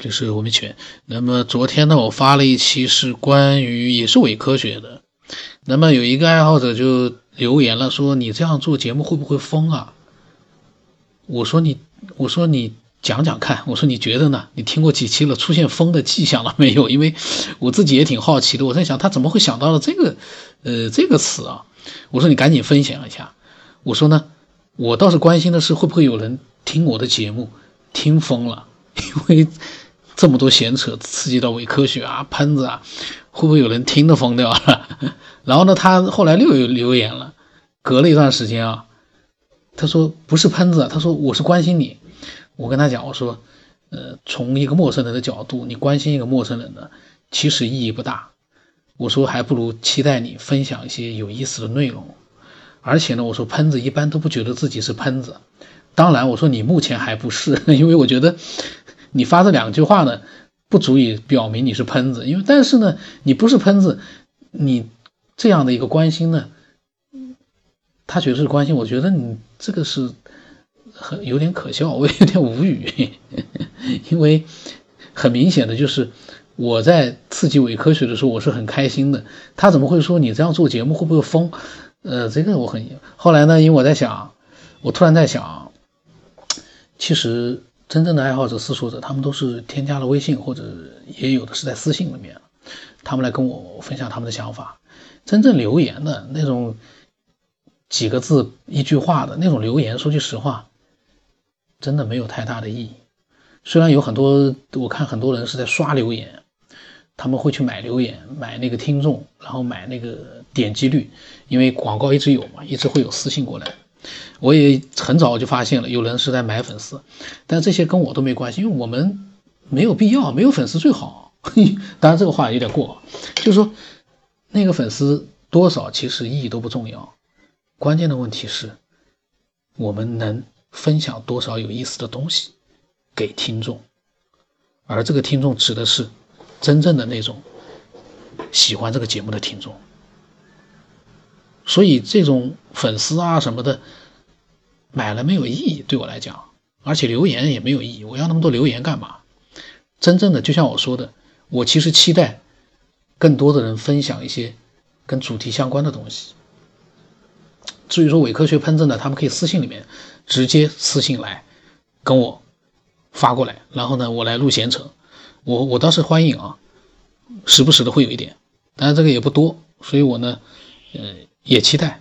这里是我们犬。那么昨天呢，我发了一期是关于也是伪科学的。那么有一个爱好者就留言了，说你这样做节目会不会疯啊？我说你，我说你讲讲看，我说你觉得呢？你听过几期了？出现疯的迹象了没有？因为我自己也挺好奇的，我在想他怎么会想到了这个，呃，这个词啊？我说你赶紧分享一下。我说呢，我倒是关心的是会不会有人听我的节目听疯了，因为这么多闲扯，刺激到伪科学啊、喷子啊，会不会有人听得疯掉了？然后呢，他后来又有留言了，隔了一段时间啊，他说不是喷子，他说我是关心你。我跟他讲，我说，呃，从一个陌生人的角度，你关心一个陌生人呢，其实意义不大。我说还不如期待你分享一些有意思的内容。而且呢，我说喷子一般都不觉得自己是喷子。当然，我说你目前还不是，因为我觉得你发这两句话呢，不足以表明你是喷子。因为但是呢，你不是喷子，你这样的一个关心呢，他觉得是关心，我觉得你这个是很有点可笑，我有点无语，因为很明显的就是我在刺激伪科学的时候，我是很开心的。他怎么会说你这样做节目会不会疯？呃，这个我很后来呢，因为我在想，我突然在想，其实真正的爱好者、思索者，他们都是添加了微信，或者也有的是在私信里面，他们来跟我分享他们的想法。真正留言的那种几个字、一句话的那种留言，说句实话，真的没有太大的意义。虽然有很多，我看很多人是在刷留言。他们会去买留言，买那个听众，然后买那个点击率，因为广告一直有嘛，一直会有私信过来。我也很早就发现了，有人是在买粉丝，但这些跟我都没关系，因为我们没有必要，没有粉丝最好。当然这个话有点过，就是说那个粉丝多少其实意义都不重要，关键的问题是，我们能分享多少有意思的东西给听众，而这个听众指的是。真正的那种喜欢这个节目的听众，所以这种粉丝啊什么的买了没有意义，对我来讲，而且留言也没有意义。我要那么多留言干嘛？真正的就像我说的，我其实期待更多的人分享一些跟主题相关的东西。至于说伪科学喷子呢，他们可以私信里面直接私信来跟我发过来，然后呢，我来录闲扯。我我倒是欢迎啊，时不时的会有一点，当然这个也不多，所以我呢，呃，也期待。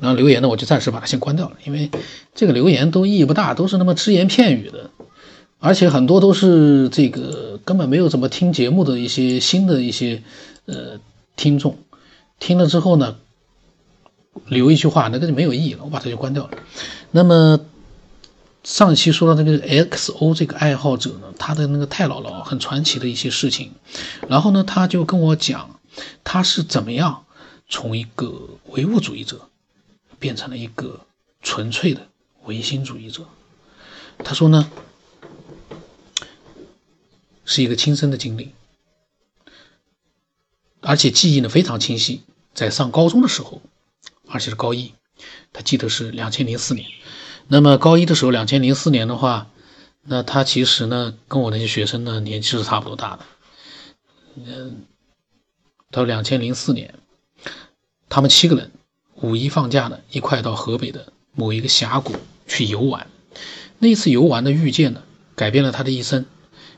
然后留言呢，我就暂时把它先关掉了，因为这个留言都意义不大，都是那么只言片语的，而且很多都是这个根本没有怎么听节目的一些新的一些呃听众，听了之后呢，留一句话，那个就没有意义了，我把它就关掉了。那么。上期说到那个 XO 这个爱好者呢，他的那个太姥姥很传奇的一些事情，然后呢，他就跟我讲，他是怎么样从一个唯物主义者变成了一个纯粹的唯心主义者。他说呢，是一个亲身的经历，而且记忆呢非常清晰，在上高中的时候，而且是高一，他记得是两千零四年。那么高一的时候，两千零四年的话，那他其实呢，跟我那些学生呢年纪是差不多大的。嗯，到两千零四年，他们七个人五一放假呢，一块到河北的某一个峡谷去游玩。那次游玩的遇见呢，改变了他的一生，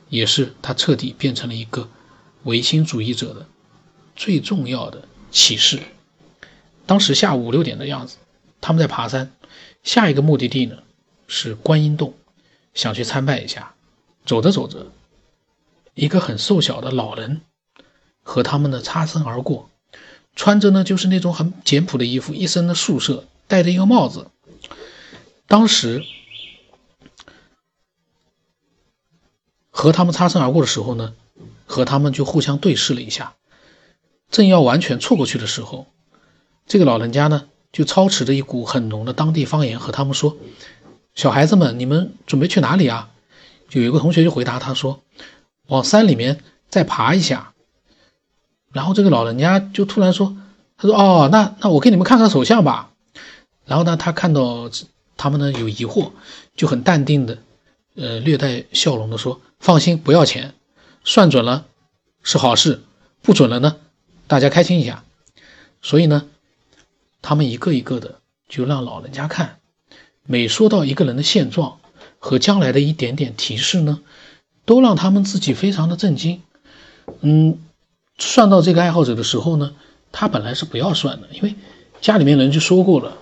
也是他彻底变成了一个唯心主义者的最重要的启示。当时下午五六点的样子，他们在爬山。下一个目的地呢是观音洞，想去参拜一下。走着走着，一个很瘦小的老人和他们呢擦身而过，穿着呢就是那种很简朴的衣服，一身的素色，戴着一个帽子。当时和他们擦身而过的时候呢，和他们就互相对视了一下。正要完全错过去的时候，这个老人家呢。就操持着一股很浓的当地方言和他们说：“小孩子们，你们准备去哪里啊？”有一个同学就回答他说：“往山里面再爬一下。”然后这个老人家就突然说：“他说哦，那那我给你们看看手相吧。”然后呢，他看到他们呢有疑惑，就很淡定的呃，略带笑容的说：“放心，不要钱，算准了是好事，不准了呢，大家开心一下。”所以呢，他们一个一个的就让老人家看，每说到一个人的现状和将来的一点点提示呢，都让他们自己非常的震惊。嗯，算到这个爱好者的时候呢，他本来是不要算的，因为家里面人就说过了。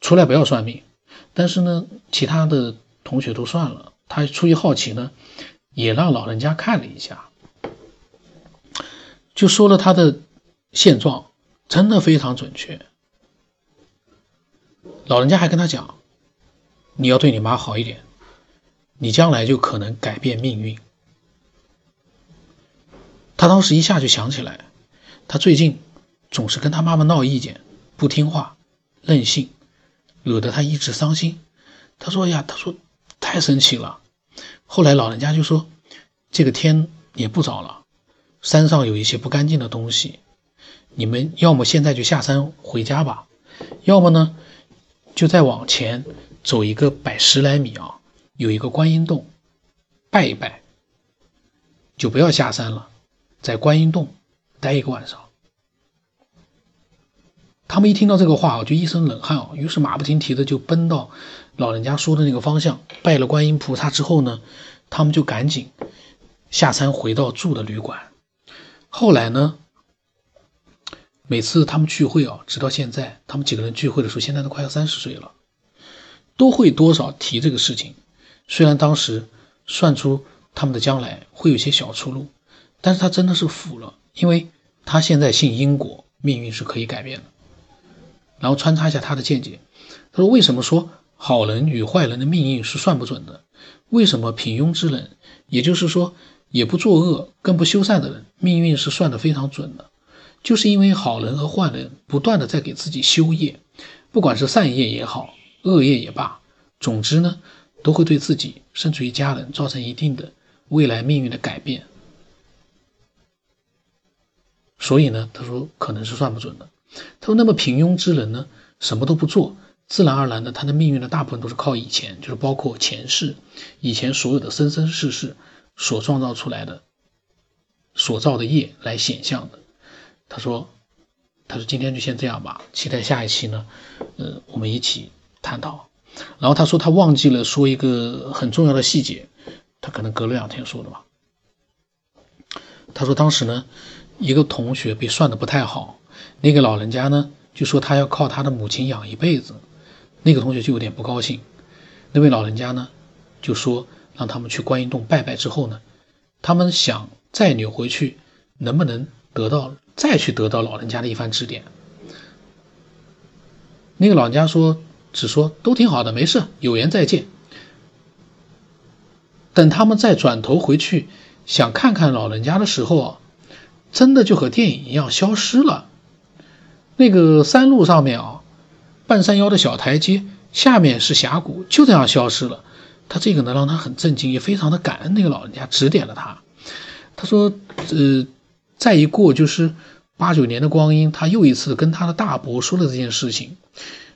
出来不要算命，但是呢，其他的同学都算了。他出于好奇呢，也让老人家看了一下，就说了他的现状，真的非常准确。老人家还跟他讲：“你要对你妈好一点，你将来就可能改变命运。”他当时一下就想起来，他最近总是跟他妈妈闹意见，不听话，任性。惹得他一直伤心。他说：“呀，他说太生气了。”后来老人家就说：“这个天也不早了，山上有一些不干净的东西，你们要么现在就下山回家吧，要么呢就再往前走一个百十来米啊，有一个观音洞，拜一拜，就不要下山了，在观音洞待一个晚上。”他们一听到这个话啊，就一身冷汗啊，于是马不停蹄的就奔到老人家说的那个方向，拜了观音菩萨之后呢，他们就赶紧下山回到住的旅馆。后来呢，每次他们聚会啊，直到现在，他们几个人聚会的时候，现在都快要三十岁了，都会多少提这个事情。虽然当时算出他们的将来会有些小出路，但是他真的是服了，因为他现在信因果，命运是可以改变的。然后穿插一下他的见解，他说：“为什么说好人与坏人的命运是算不准的？为什么平庸之人，也就是说也不作恶、更不修善的人，命运是算得非常准的？就是因为好人和坏人不断的在给自己修业，不管是善业也好，恶业也罢，总之呢，都会对自己甚至于家人造成一定的未来命运的改变。所以呢，他说可能是算不准的。”他说：“那么平庸之人呢，什么都不做，自然而然的，他的命运呢，大部分都是靠以前，就是包括前世，以前所有的生生世世所创造出来的，所造的业来显象的。”他说：“他说今天就先这样吧，期待下一期呢，呃，我们一起探讨。”然后他说他忘记了说一个很重要的细节，他可能隔了两天说的吧。他说当时呢，一个同学被算的不太好。那个老人家呢，就说他要靠他的母亲养一辈子，那个同学就有点不高兴。那位老人家呢，就说让他们去观音洞拜拜之后呢，他们想再扭回去，能不能得到再去得到老人家的一番指点？那个老人家说，只说都挺好的，没事，有缘再见。等他们再转头回去想看看老人家的时候啊，真的就和电影一样消失了。那个山路上面啊，半山腰的小台阶下面是峡谷，就这样消失了。他这个呢让他很震惊，也非常的感恩那个老人家指点了他。他说：“呃，再一过就是八九年的光阴，他又一次跟他的大伯说了这件事情。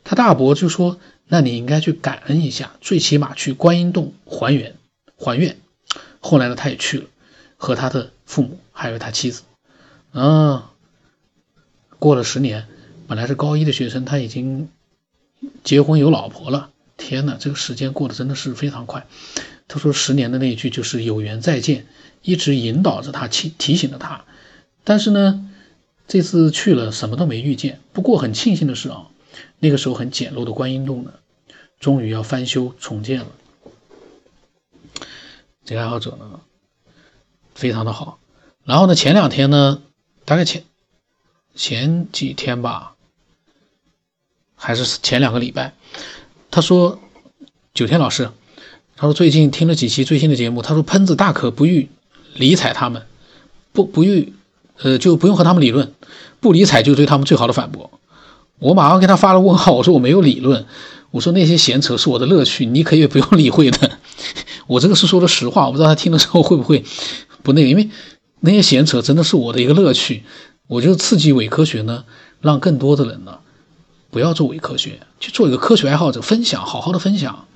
他大伯就说：‘那你应该去感恩一下，最起码去观音洞还原还愿。’后来呢，他也去了，和他的父母还有他妻子，嗯。”过了十年，本来是高一的学生，他已经结婚有老婆了。天哪，这个时间过得真的是非常快。他说十年的那一句就是有缘再见，一直引导着他，提提醒着他。但是呢，这次去了什么都没遇见。不过很庆幸的是啊，那个时候很简陋的观音洞呢，终于要翻修重建了。这个爱好者呢，非常的好。然后呢，前两天呢，大概前。前几天吧，还是前两个礼拜，他说：“九天老师，他说最近听了几期最新的节目，他说喷子大可不予理睬他们，不不予，呃，就不用和他们理论，不理睬就是对他们最好的反驳。”我马上给他发了问号，我说我没有理论，我说那些闲扯是我的乐趣，你可以不用理会的。我这个是说的实话，我不知道他听了之后会不会不那个，因为那些闲扯真的是我的一个乐趣。我就刺激伪科学呢，让更多的人呢，不要做伪科学，去做一个科学爱好者，分享，好好的分享。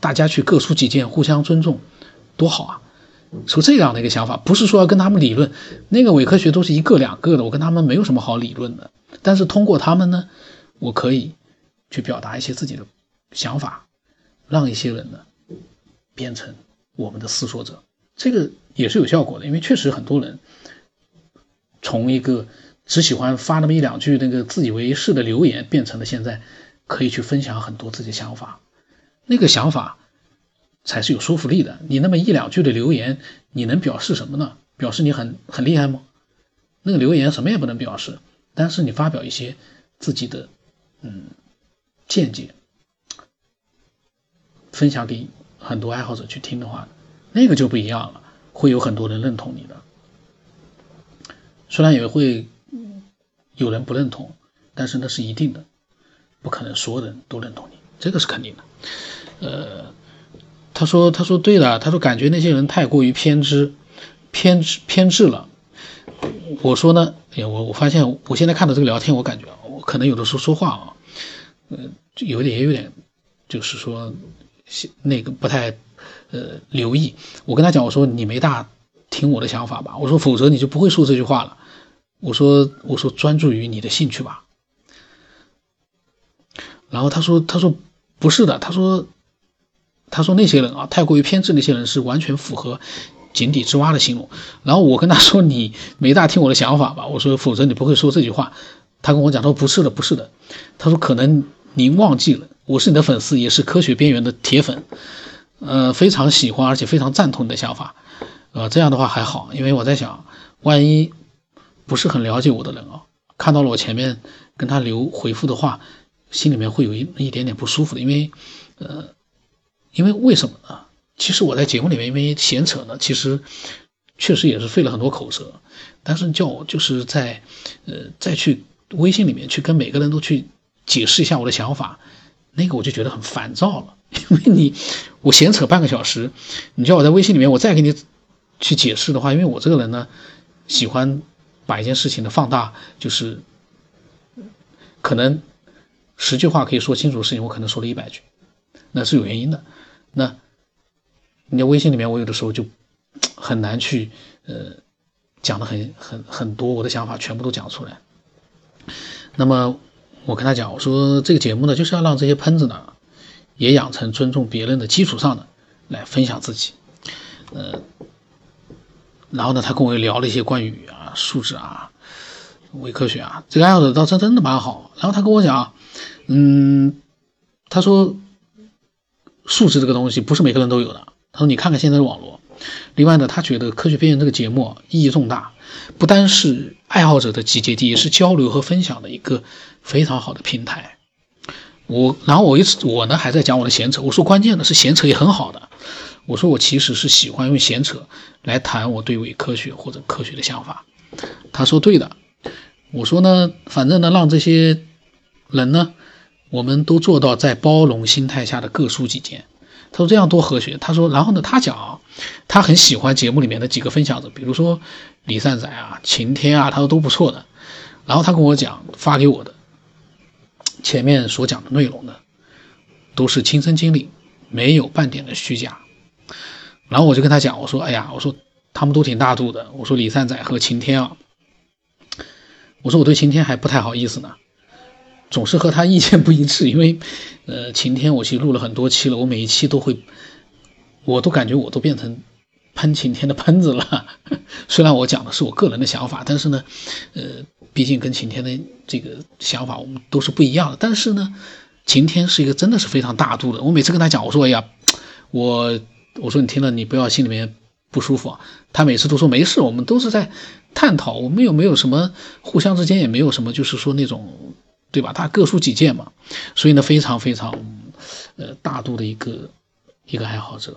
大家去各抒己见，互相尊重，多好啊！是这样的一个想法，不是说要跟他们理论，那个伪科学都是一个两个的，我跟他们没有什么好理论的。但是通过他们呢，我可以去表达一些自己的想法，让一些人呢变成我们的思索者，这个也是有效果的。因为确实很多人从一个只喜欢发那么一两句那个自以为是的留言，变成了现在可以去分享很多自己想法，那个想法。才是有说服力的。你那么一两句的留言，你能表示什么呢？表示你很很厉害吗？那个留言什么也不能表示。但是你发表一些自己的嗯见解，分享给很多爱好者去听的话，那个就不一样了，会有很多人认同你的。虽然也会有人不认同，但是那是一定的，不可能所有人都认同你，这个是肯定的。呃。他说：“他说对了，他说感觉那些人太过于偏执，偏执偏执了。我说呢，哎呀，我我发现我现在看到这个聊天，我感觉我可能有的时候说话啊，嗯，有点也有点，就是说那个不太呃留意。我跟他讲，我说你没大听我的想法吧，我说否则你就不会说这句话了。我说我说专注于你的兴趣吧。然后他说他说不是的，他说。”他说那些人啊，太过于偏执，那些人是完全符合井底之蛙的形容。然后我跟他说：“你没大听我的想法吧？”我说：“否则你不会说这句话。”他跟我讲：“他说不是的，不是的。”他说：“可能您忘记了，我是你的粉丝，也是科学边缘的铁粉，呃，非常喜欢而且非常赞同你的想法。呃，这样的话还好，因为我在想，万一不是很了解我的人啊，看到了我前面跟他留回复的话，心里面会有一一点点不舒服的，因为呃。”因为为什么呢？其实我在节目里面因为闲扯呢，其实确实也是费了很多口舌。但是叫我就是在呃再去微信里面去跟每个人都去解释一下我的想法，那个我就觉得很烦躁了。因为你我闲扯半个小时，你叫我在微信里面我再给你去解释的话，因为我这个人呢喜欢把一件事情的放大，就是可能十句话可以说清楚的事情，我可能说了一百句，那是有原因的。那，你在微信里面，我有的时候就很难去呃讲的很很很多，我的想法全部都讲出来。那么我跟他讲，我说这个节目呢，就是要让这些喷子呢，也养成尊重别人的基础上的来分享自己。呃，然后呢，他跟我聊了一些关于啊素质啊、伪科学啊，这个爱好者倒真真的蛮好。然后他跟我讲，嗯，他说。素质这个东西不是每个人都有的。他说：“你看看现在的网络。”另外呢，他觉得《科学边缘》这个节目意义重大，不单是爱好者的集结地，也是交流和分享的一个非常好的平台。我，然后我一直我呢还在讲我的闲扯。我说关键的是闲扯也很好的。我说我其实是喜欢用闲扯来谈我对伪科学或者科学的想法。他说对的。我说呢，反正呢，让这些人呢。我们都做到在包容心态下的各抒己见。他说这样多和谐。他说，然后呢，他讲他很喜欢节目里面的几个分享者，比如说李善宰啊、晴天啊，他说都不错的。然后他跟我讲发给我的前面所讲的内容呢，都是亲身经历，没有半点的虚假。然后我就跟他讲，我说，哎呀，我说他们都挺大度的。我说李善宰和晴天啊，我说我对晴天还不太好意思呢。总是和他意见不一致，因为，呃，晴天我其实录了很多期了，我每一期都会，我都感觉我都变成喷晴天的喷子了。虽然我讲的是我个人的想法，但是呢，呃，毕竟跟晴天的这个想法我们都是不一样的。但是呢，晴天是一个真的是非常大度的。我每次跟他讲，我说哎呀，我我说你听了你不要心里面不舒服啊。他每次都说没事，我们都是在探讨，我们又没有什么互相之间也没有什么，就是说那种。对吧？他各抒己见嘛，所以呢，非常非常，呃，大度的一个一个爱好者。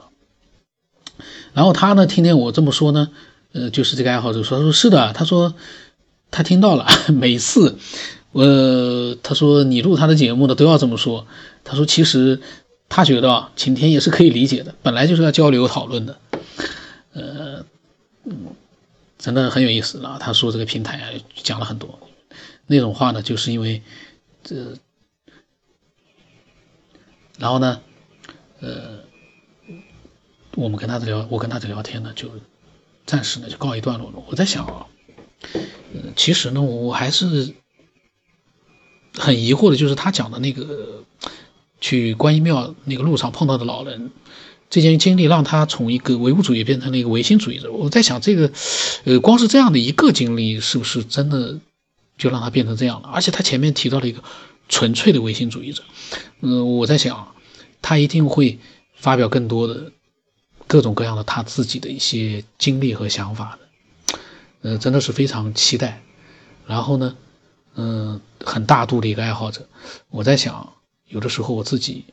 然后他呢，听见我这么说呢，呃，就是这个爱好者说，他说是的，他说他听到了，每次，呃，他说你录他的节目的都要这么说。他说其实他觉得啊，晴天也是可以理解的，本来就是要交流讨论的，呃，真的很有意思啊。他说这个平台啊，讲了很多那种话呢，就是因为。这，然后呢，呃，我们跟他的聊，我跟他的聊天呢，就暂时呢就告一段落了。我在想啊，其实呢，我还是很疑惑的，就是他讲的那个去观音庙那个路上碰到的老人这件经历，让他从一个唯物主义变成了一个唯心主义者。我在想，这个呃，光是这样的一个经历，是不是真的就让他变成这样了？而且他前面提到了一个纯粹的唯心主义者，嗯，我在想，他一定会发表更多的。各种各样的他自己的一些经历和想法的，呃，真的是非常期待。然后呢，嗯，很大度的一个爱好者。我在想，有的时候我自己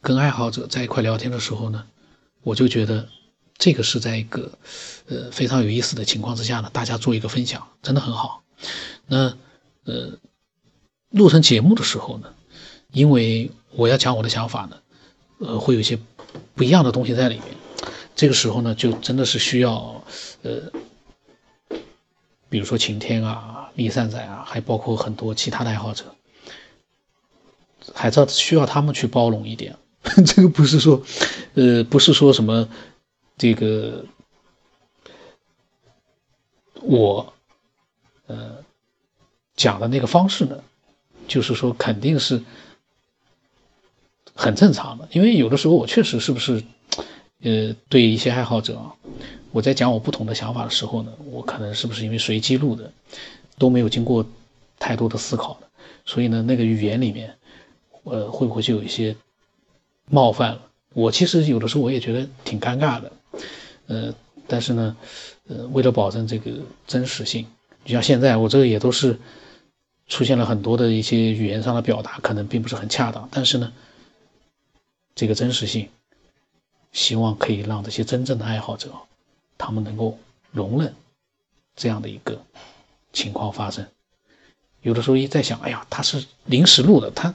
跟爱好者在一块聊天的时候呢，我就觉得这个是在一个呃非常有意思的情况之下呢，大家做一个分享，真的很好。那呃，录成节目的时候呢，因为我要讲我的想法呢，呃，会有一些。不一样的东西在里面，这个时候呢，就真的是需要，呃，比如说晴天啊、立善仔啊，还包括很多其他的爱好者，还是要需要他们去包容一点。这个不是说，呃，不是说什么这个我，呃，讲的那个方式呢，就是说肯定是。很正常的，因为有的时候我确实是不是，呃，对一些爱好者，我在讲我不同的想法的时候呢，我可能是不是因为随机录的，都没有经过太多的思考的，所以呢，那个语言里面，呃，会不会就有一些冒犯了？我其实有的时候我也觉得挺尴尬的，呃，但是呢，呃，为了保证这个真实性，就像现在我这个也都是出现了很多的一些语言上的表达，可能并不是很恰当，但是呢。这个真实性，希望可以让这些真正的爱好者，他们能够容忍这样的一个情况发生。有的时候一在想，哎呀，他是临时录的，他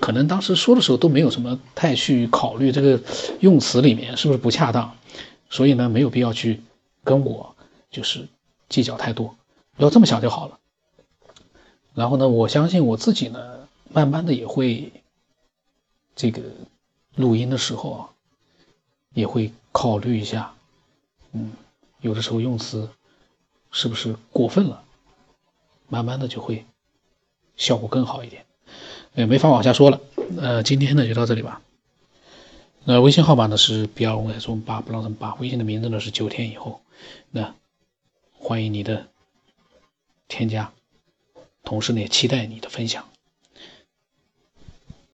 可能当时说的时候都没有什么太去考虑这个用词里面是不是不恰当，所以呢，没有必要去跟我就是计较太多，不要这么想就好了。然后呢，我相信我自己呢，慢慢的也会这个。录音的时候啊，也会考虑一下，嗯，有的时候用词是不是过分了，慢慢的就会效果更好一点。哎，没法往下说了，呃，今天呢就到这里吧。那微信号码呢是 B 二五 S 八不让人八，微信的名字呢是九天以后，那欢迎你的添加，同时呢也期待你的分享。